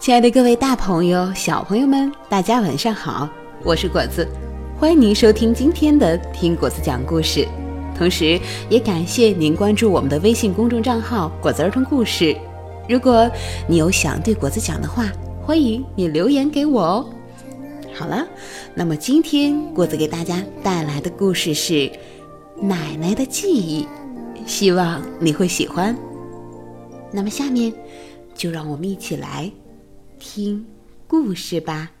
亲爱的各位大朋友、小朋友们，大家晚上好！我是果子，欢迎您收听今天的《听果子讲故事》，同时也感谢您关注我们的微信公众账号“果子儿童故事”。如果你有想对果子讲的话，欢迎你留言给我哦。好了，那么今天果子给大家带来的故事是《奶奶的记忆》，希望你会喜欢。那么下面就让我们一起来听故事吧。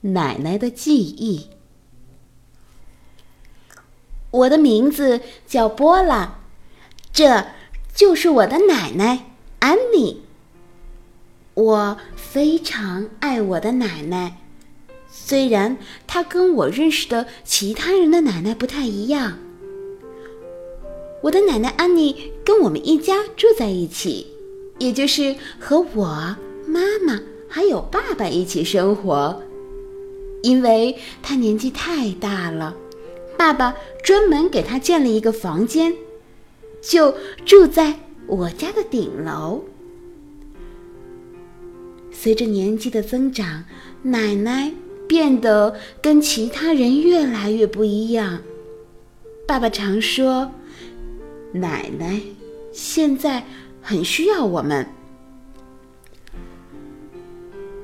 奶奶的记忆。我的名字叫波拉，这就是我的奶奶安妮。我非常爱我的奶奶，虽然她跟我认识的其他人的奶奶不太一样。我的奶奶安妮跟我们一家住在一起，也就是和我妈妈还有爸爸一起生活。因为他年纪太大了，爸爸专门给他建了一个房间，就住在我家的顶楼。随着年纪的增长，奶奶变得跟其他人越来越不一样。爸爸常说。奶奶现在很需要我们。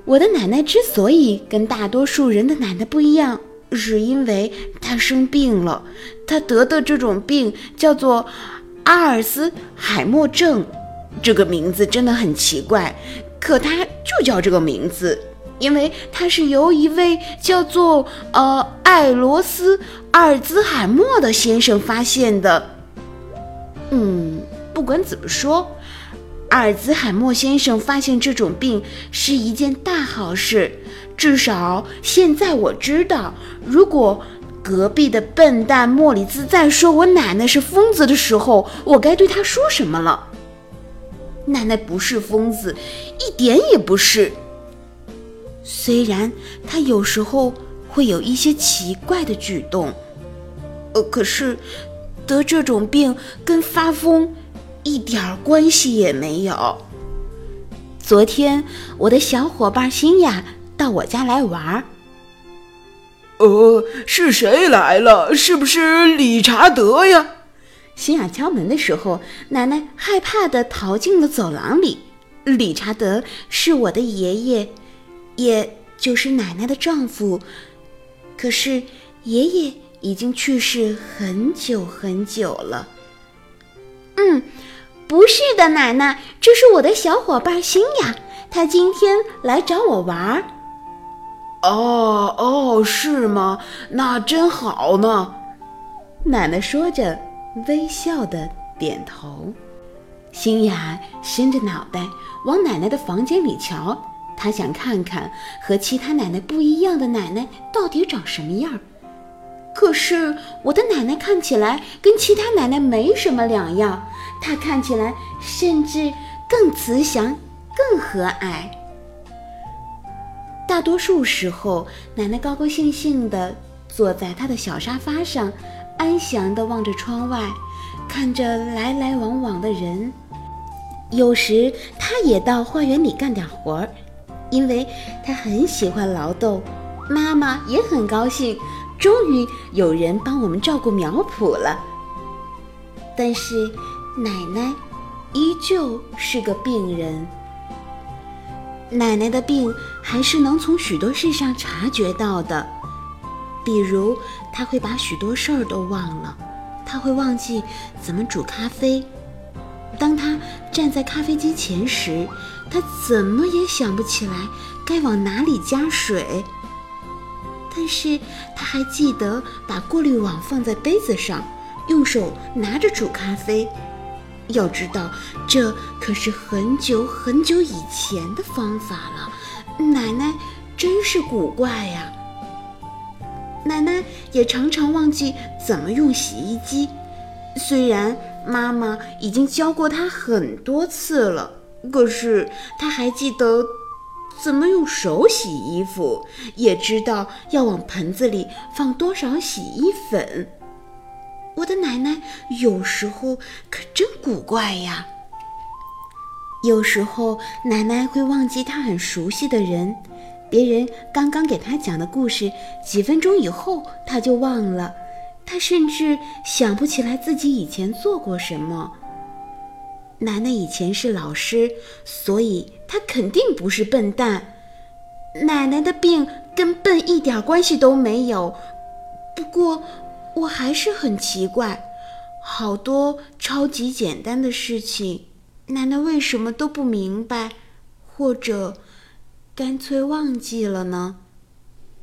我的奶奶之所以跟大多数人的奶奶不一样，是因为她生病了。她得的这种病叫做阿尔兹海默症，这个名字真的很奇怪，可她就叫这个名字，因为它是由一位叫做呃艾罗斯阿尔兹海默的先生发现的。嗯，不管怎么说，阿尔兹海默先生发现这种病是一件大好事。至少现在我知道，如果隔壁的笨蛋莫里兹在说我奶奶是疯子的时候，我该对他说什么了？奶奶不是疯子，一点也不是。虽然她有时候会有一些奇怪的举动，呃，可是。得这种病跟发疯一点关系也没有。昨天我的小伙伴新雅到我家来玩儿。呃，是谁来了？是不是理查德呀？新雅敲门的时候，奶奶害怕的逃进了走廊里。理查德是我的爷爷，也就是奶奶的丈夫。可是爷爷。已经去世很久很久了。嗯，不是的，奶奶，这是我的小伙伴新雅，她今天来找我玩儿。哦哦，是吗？那真好呢。奶奶说着，微笑的点头。新雅伸着脑袋往奶奶的房间里瞧，她想看看和其他奶奶不一样的奶奶到底长什么样。可是我的奶奶看起来跟其他奶奶没什么两样，她看起来甚至更慈祥、更和蔼。大多数时候，奶奶高高兴兴地坐在她的小沙发上，安详地望着窗外，看着来来往往的人。有时，她也到花园里干点活儿，因为她很喜欢劳动。妈妈也很高兴。终于有人帮我们照顾苗圃了，但是奶奶依旧是个病人。奶奶的病还是能从许多事上察觉到的，比如她会把许多事儿都忘了，她会忘记怎么煮咖啡。当她站在咖啡机前时，她怎么也想不起来该往哪里加水。但是他还记得把过滤网放在杯子上，用手拿着煮咖啡。要知道，这可是很久很久以前的方法了。奶奶真是古怪呀！奶奶也常常忘记怎么用洗衣机，虽然妈妈已经教过她很多次了，可是她还记得。怎么用手洗衣服，也知道要往盆子里放多少洗衣粉。我的奶奶有时候可真古怪呀。有时候奶奶会忘记她很熟悉的人，别人刚刚给她讲的故事，几分钟以后她就忘了，她甚至想不起来自己以前做过什么。奶奶以前是老师，所以她肯定不是笨蛋。奶奶的病跟笨一点关系都没有。不过，我还是很奇怪，好多超级简单的事情，奶奶为什么都不明白，或者干脆忘记了呢？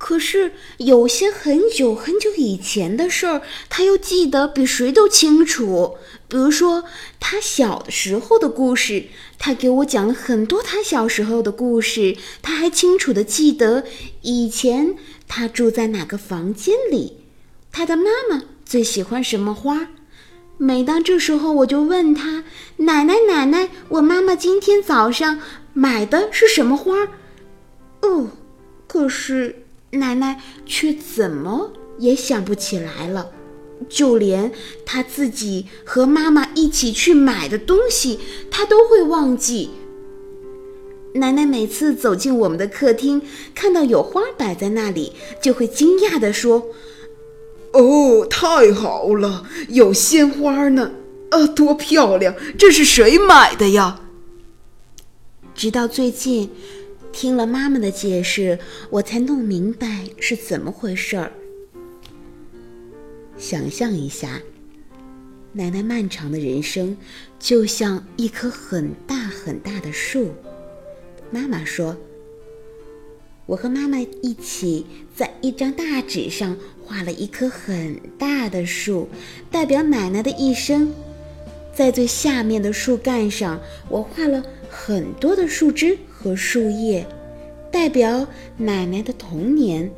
可是有些很久很久以前的事儿，他又记得比谁都清楚。比如说，他小的时候的故事，他给我讲了很多他小时候的故事。他还清楚的记得以前他住在哪个房间里，他的妈妈最喜欢什么花。每当这时候，我就问他：“奶奶，奶奶，我妈妈今天早上买的是什么花？”哦，可是。奶奶却怎么也想不起来了，就连她自己和妈妈一起去买的东西，她都会忘记。奶奶每次走进我们的客厅，看到有花摆在那里，就会惊讶地说：“哦，太好了，有鲜花呢！啊，多漂亮！这是谁买的呀？”直到最近。听了妈妈的解释，我才弄明白是怎么回事儿。想象一下，奶奶漫长的人生就像一棵很大很大的树。妈妈说：“我和妈妈一起在一张大纸上画了一棵很大的树，代表奶奶的一生。在最下面的树干上，我画了很多的树枝。”和树叶，代表奶奶的童年。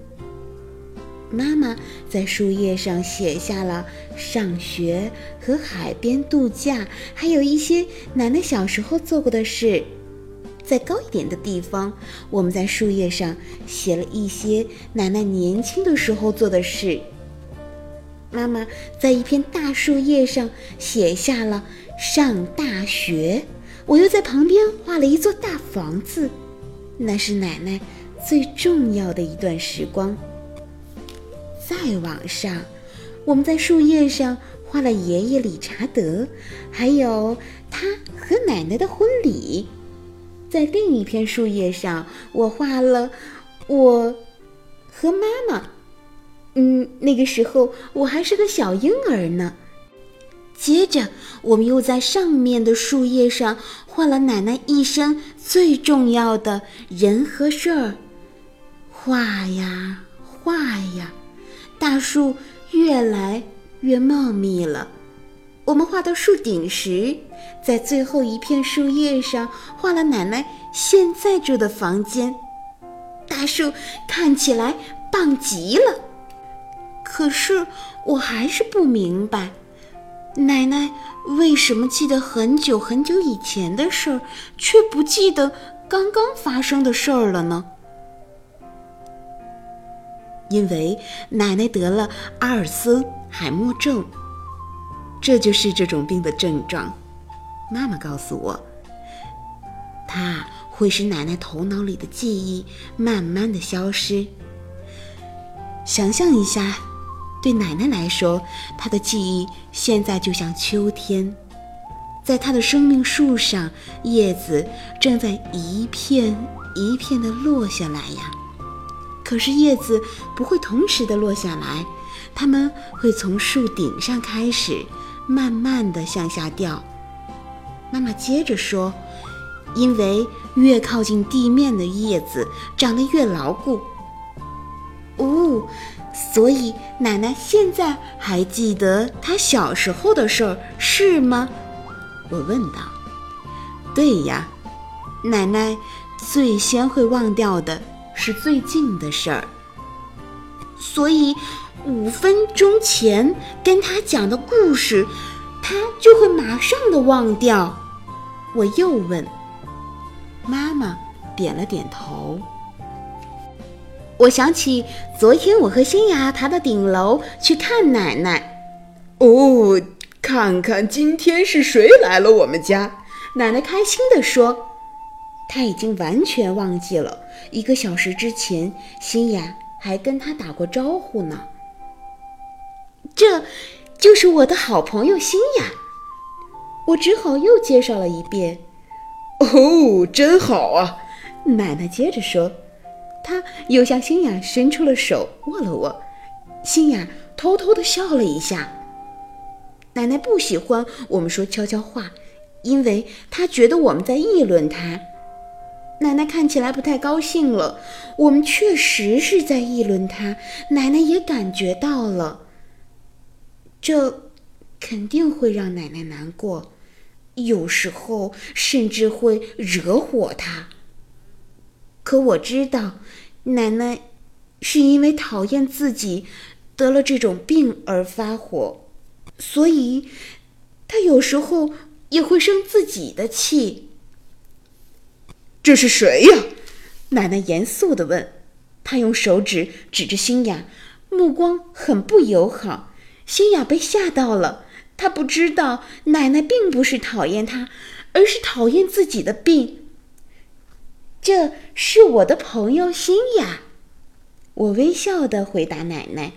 妈妈在树叶上写下了上学和海边度假，还有一些奶奶小时候做过的事。在高一点的地方，我们在树叶上写了一些奶奶年轻的时候做的事。妈妈在一片大树叶上写下了上大学。我又在旁边画了一座大房子，那是奶奶最重要的一段时光。再往上，我们在树叶上画了爷爷理查德，还有他和奶奶的婚礼。在另一片树叶上，我画了我和妈妈。嗯，那个时候我还是个小婴儿呢。接着，我们又在上面的树叶上画了奶奶一生最重要的人和事儿。画呀画呀，大树越来越茂密了。我们画到树顶时，在最后一片树叶上画了奶奶现在住的房间。大树看起来棒极了。可是，我还是不明白。奶奶为什么记得很久很久以前的事儿，却不记得刚刚发生的事儿了呢？因为奶奶得了阿尔茨海默症，这就是这种病的症状。妈妈告诉我，它会使奶奶头脑里的记忆慢慢的消失。想象一下。对奶奶来说，她的记忆现在就像秋天，在她的生命树上，叶子正在一片一片的落下来呀。可是叶子不会同时的落下来，它们会从树顶上开始，慢慢的向下掉。妈妈接着说：“因为越靠近地面的叶子长得越牢固。”哦。所以奶奶现在还记得她小时候的事儿是吗？我问道。对呀，奶奶最先会忘掉的是最近的事儿。所以五分钟前跟她讲的故事，她就会马上的忘掉。我又问。妈妈点了点头。我想起昨天我和新雅爬到顶楼去看奶奶。哦，看看今天是谁来了我们家？奶奶开心地说：“她已经完全忘记了一个小时之前，新雅还跟她打过招呼呢。这，就是我的好朋友新雅。”我只好又介绍了一遍。哦，真好啊！奶奶接着说，他又向新雅伸出了手，握了握。新雅偷偷地笑了一下。奶奶不喜欢我们说悄悄话，因为她觉得我们在议论她。奶奶看起来不太高兴了。我们确实是在议论她，奶奶也感觉到了。这肯定会让奶奶难过，有时候甚至会惹火她。可我知道，奶奶是因为讨厌自己得了这种病而发火。所以，她有时候也会生自己的气。这是谁呀？奶奶严肃地问。她用手指指着新雅，目光很不友好。新雅被吓到了，她不知道奶奶并不是讨厌她，而是讨厌自己的病。这是我的朋友新雅，我微笑的回答奶奶。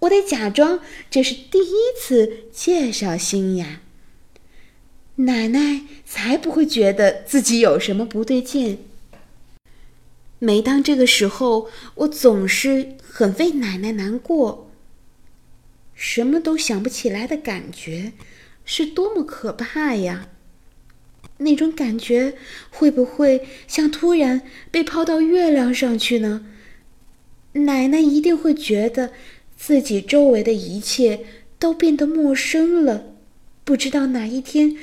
我得假装这是第一次介绍新雅。奶奶才不会觉得自己有什么不对劲。每当这个时候，我总是很为奶奶难过。什么都想不起来的感觉，是多么可怕呀！那种感觉会不会像突然被抛到月亮上去呢？奶奶一定会觉得。自己周围的一切都变得陌生了，不知道哪一天，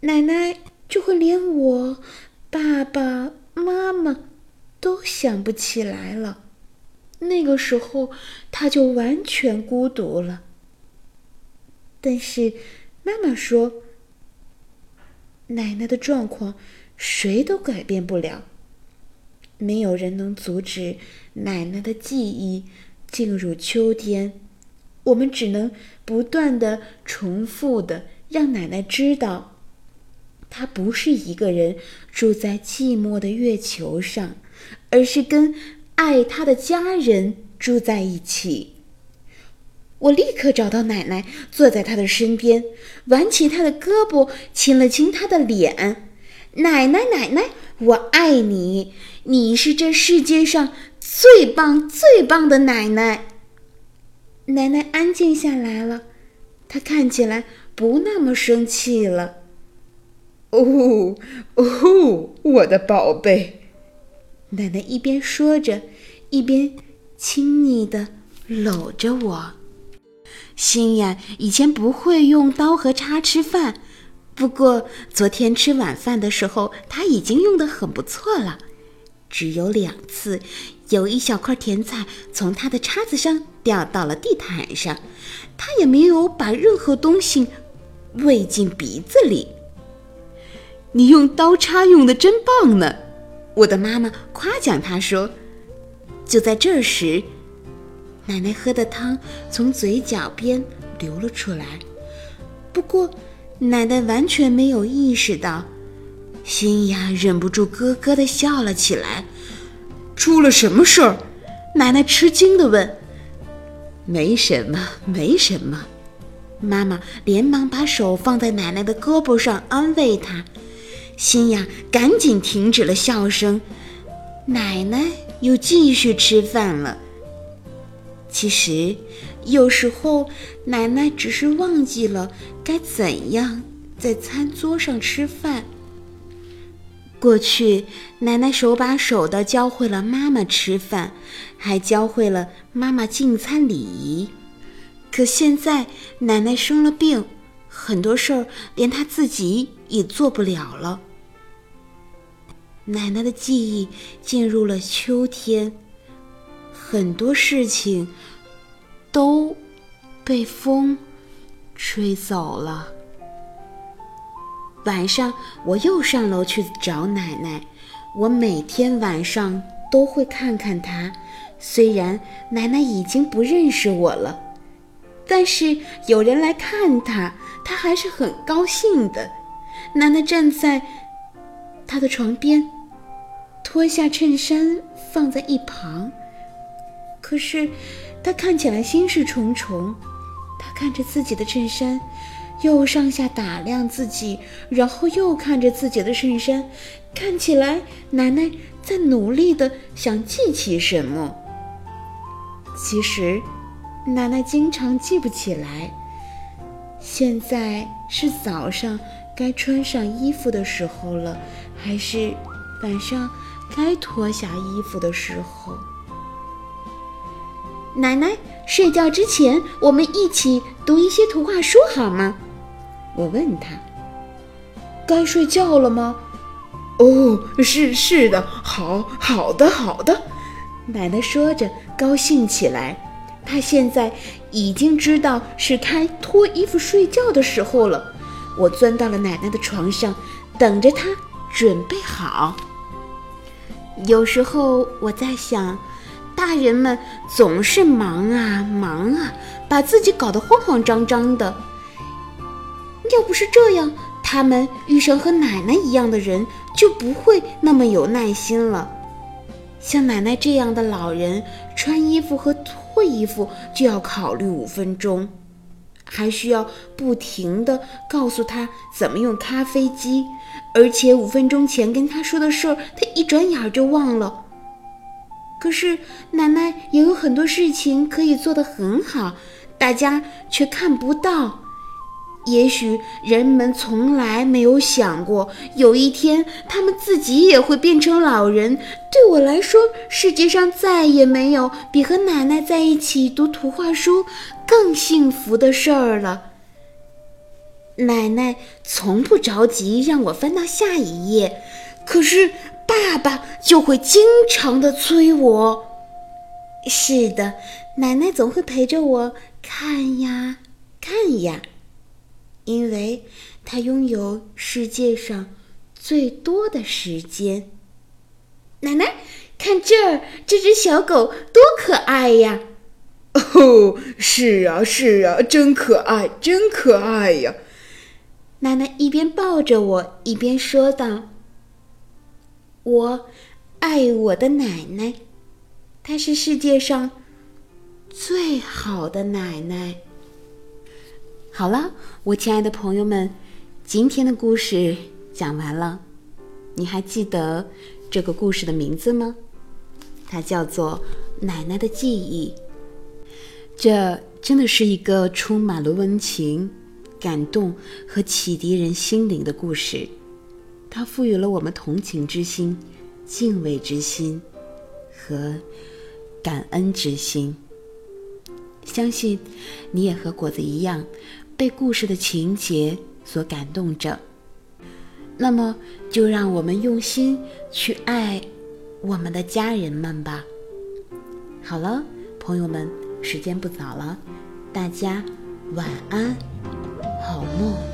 奶奶就会连我、爸爸妈妈都想不起来了。那个时候，她就完全孤独了。但是，妈妈说，奶奶的状况谁都改变不了，没有人能阻止奶奶的记忆。进入秋天，我们只能不断的重复的让奶奶知道，她不是一个人住在寂寞的月球上，而是跟爱她的家人住在一起。我立刻找到奶奶，坐在她的身边，挽起她的胳膊，亲了亲她的脸。奶奶，奶奶，我爱你，你是这世界上。最棒、最棒的奶奶！奶奶安静下来了，她看起来不那么生气了。哦哦，我的宝贝！奶奶一边说着，一边亲昵的搂着我。心呀，以前不会用刀和叉吃饭，不过昨天吃晚饭的时候，他已经用的很不错了。只有两次，有一小块甜菜从他的叉子上掉到了地毯上，他也没有把任何东西喂进鼻子里。你用刀叉用的真棒呢，我的妈妈夸奖他说。就在这时，奶奶喝的汤从嘴角边流了出来，不过奶奶完全没有意识到。新雅忍不住咯咯地笑了起来。出了什么事儿？奶奶吃惊地问。没什么，没什么。妈妈连忙把手放在奶奶的胳膊上安慰她。新雅赶紧停止了笑声。奶奶又继续吃饭了。其实，有时候奶奶只是忘记了该怎样在餐桌上吃饭。过去，奶奶手把手的教会了妈妈吃饭，还教会了妈妈进餐礼仪。可现在，奶奶生了病，很多事儿连她自己也做不了了。奶奶的记忆进入了秋天，很多事情都被风吹走了。晚上，我又上楼去找奶奶。我每天晚上都会看看她。虽然奶奶已经不认识我了，但是有人来看她，她还是很高兴的。奶奶站在她的床边，脱下衬衫放在一旁。可是他看起来心事重重。他看着自己的衬衫，又上下打量自己，然后又看着自己的衬衫，看起来奶奶在努力的想记起什么。其实，奶奶经常记不起来。现在是早上该穿上衣服的时候了，还是晚上该脱下衣服的时候？奶奶，睡觉之前我们一起读一些图画书好吗？我问他。该睡觉了吗？哦，是是的，好好的好的。奶奶说着，高兴起来。她现在已经知道是该脱衣服睡觉的时候了。我钻到了奶奶的床上，等着她准备好。有时候我在想，大人们总是忙啊忙啊，把自己搞得慌慌张张的。要不是这样，他们遇上和奶奶一样的人，就不会那么有耐心了。像奶奶这样的老人，穿衣服和脱衣服就要考虑五分钟，还需要不停地告诉他怎么用咖啡机，而且五分钟前跟他说的事儿，他一转眼就忘了。可是奶奶也有很多事情可以做得很好，大家却看不到。也许人们从来没有想过，有一天他们自己也会变成老人。对我来说，世界上再也没有比和奶奶在一起读图画书更幸福的事儿了。奶奶从不着急让我翻到下一页，可是爸爸就会经常的催我。是的，奶奶总会陪着我看呀看呀。因为她拥有世界上最多的时间。奶奶，看这儿，这只小狗多可爱呀！哦，是啊，是啊，真可爱，真可爱呀！奶奶一边抱着我，一边说道：“我爱我的奶奶，她是世界上最好的奶奶。”好了，我亲爱的朋友们，今天的故事讲完了。你还记得这个故事的名字吗？它叫做《奶奶的记忆》。这真的是一个充满了温情、感动和启迪人心灵的故事。它赋予了我们同情之心、敬畏之心和感恩之心。相信你也和果子一样。被故事的情节所感动着，那么就让我们用心去爱我们的家人们吧。好了，朋友们，时间不早了，大家晚安，好梦。